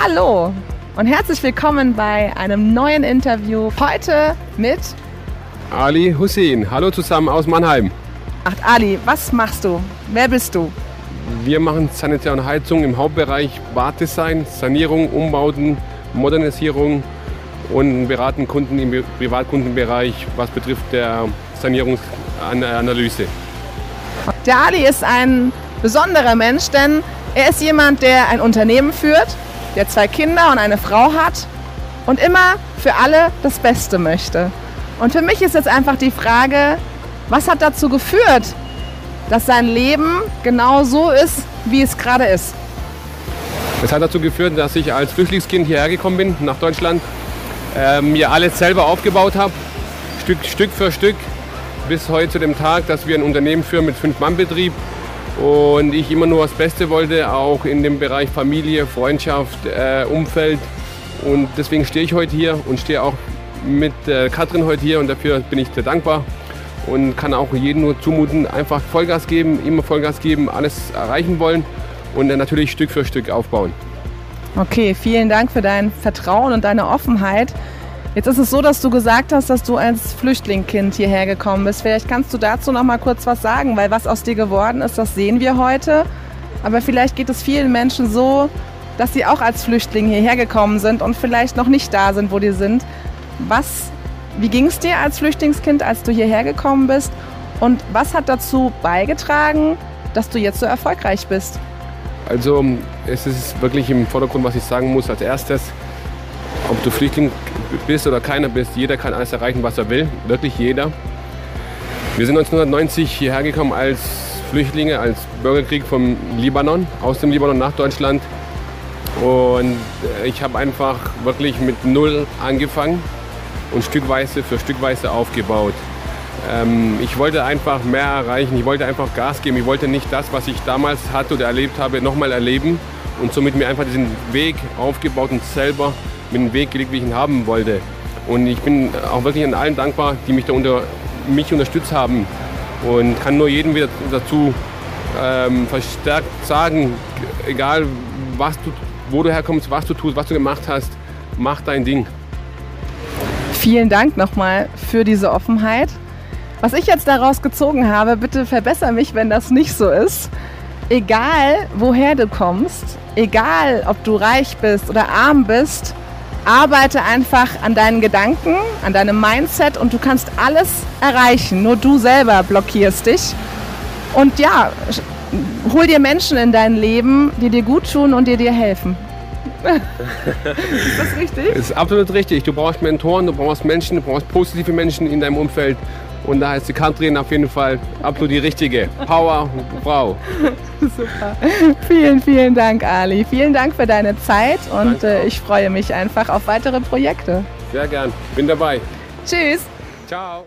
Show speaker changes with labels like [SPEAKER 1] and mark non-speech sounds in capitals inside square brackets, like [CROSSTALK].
[SPEAKER 1] Hallo und herzlich willkommen bei einem neuen Interview. Heute mit
[SPEAKER 2] Ali Hussein. Hallo zusammen aus Mannheim.
[SPEAKER 1] Ach Ali, was machst du? Wer bist du?
[SPEAKER 2] Wir machen Sanitär und Heizung im Hauptbereich Baddesign, Sanierung, Umbauten, Modernisierung und beraten Kunden im Privatkundenbereich, was betrifft der Sanierungsanalyse.
[SPEAKER 1] Der Ali ist ein besonderer Mensch, denn er ist jemand, der ein Unternehmen führt, der zwei Kinder und eine Frau hat und immer für alle das Beste möchte. Und für mich ist jetzt einfach die Frage, was hat dazu geführt, dass sein Leben genau so ist, wie es gerade ist?
[SPEAKER 2] Es hat dazu geführt, dass ich als Flüchtlingskind hierher gekommen bin, nach Deutschland, äh, mir alles selber aufgebaut habe, Stück, Stück für Stück, bis heute zu dem Tag, dass wir ein Unternehmen führen mit Fünf-Mann-Betrieb und ich immer nur das Beste wollte, auch in dem Bereich Familie, Freundschaft, äh, Umfeld. Und deswegen stehe ich heute hier und stehe auch mit äh, Katrin heute hier und dafür bin ich sehr dankbar und kann auch jedem nur zumuten, einfach Vollgas geben, immer Vollgas geben, alles erreichen wollen und dann natürlich Stück für Stück aufbauen.
[SPEAKER 1] Okay, vielen Dank für dein Vertrauen und deine Offenheit. Jetzt ist es so, dass du gesagt hast, dass du als Flüchtlingskind hierher gekommen bist. Vielleicht kannst du dazu noch mal kurz was sagen, weil was aus dir geworden ist, das sehen wir heute. Aber vielleicht geht es vielen Menschen so, dass sie auch als Flüchtling hierher gekommen sind und vielleicht noch nicht da sind, wo die sind. Was, wie ging es dir als Flüchtlingskind, als du hierher gekommen bist? Und was hat dazu beigetragen, dass du jetzt so erfolgreich bist?
[SPEAKER 2] Also es ist wirklich im Vordergrund, was ich sagen muss als erstes, ob du Flüchtling bist oder keiner bist, jeder kann alles erreichen, was er will. Wirklich jeder. Wir sind 1990 hierher gekommen als Flüchtlinge, als Bürgerkrieg vom Libanon, aus dem Libanon nach Deutschland. Und äh, ich habe einfach wirklich mit Null angefangen und stückweise für stückweise aufgebaut. Ähm, ich wollte einfach mehr erreichen, ich wollte einfach Gas geben, ich wollte nicht das, was ich damals hatte oder erlebt habe, nochmal erleben und somit mir einfach diesen Weg aufgebaut und selber mit dem Weg gelegt, wie ich ihn haben wollte. Und ich bin auch wirklich an allen dankbar, die mich da unter mich unterstützt haben und kann nur jedem wieder dazu ähm, verstärkt sagen, egal was du, wo du herkommst, was du tust, was du gemacht hast, mach dein Ding.
[SPEAKER 1] Vielen Dank nochmal für diese Offenheit. Was ich jetzt daraus gezogen habe, bitte verbessere mich, wenn das nicht so ist. Egal, woher du kommst, egal, ob du reich bist oder arm bist, arbeite einfach an deinen Gedanken, an deinem Mindset und du kannst alles erreichen. Nur du selber blockierst dich. Und ja, hol dir Menschen in dein Leben, die dir gut tun und die dir helfen. [LAUGHS]
[SPEAKER 2] ist das richtig? Das ist absolut richtig. Du brauchst Mentoren, du brauchst Menschen, du brauchst positive Menschen in deinem Umfeld. Und da ist die Katrin auf jeden Fall absolut die richtige Powerfrau. [LAUGHS]
[SPEAKER 1] Super. Vielen, vielen Dank, Ali. Vielen Dank für deine Zeit und äh, ich freue mich einfach auf weitere Projekte.
[SPEAKER 2] Sehr gern. Bin dabei.
[SPEAKER 1] Tschüss.
[SPEAKER 2] Ciao.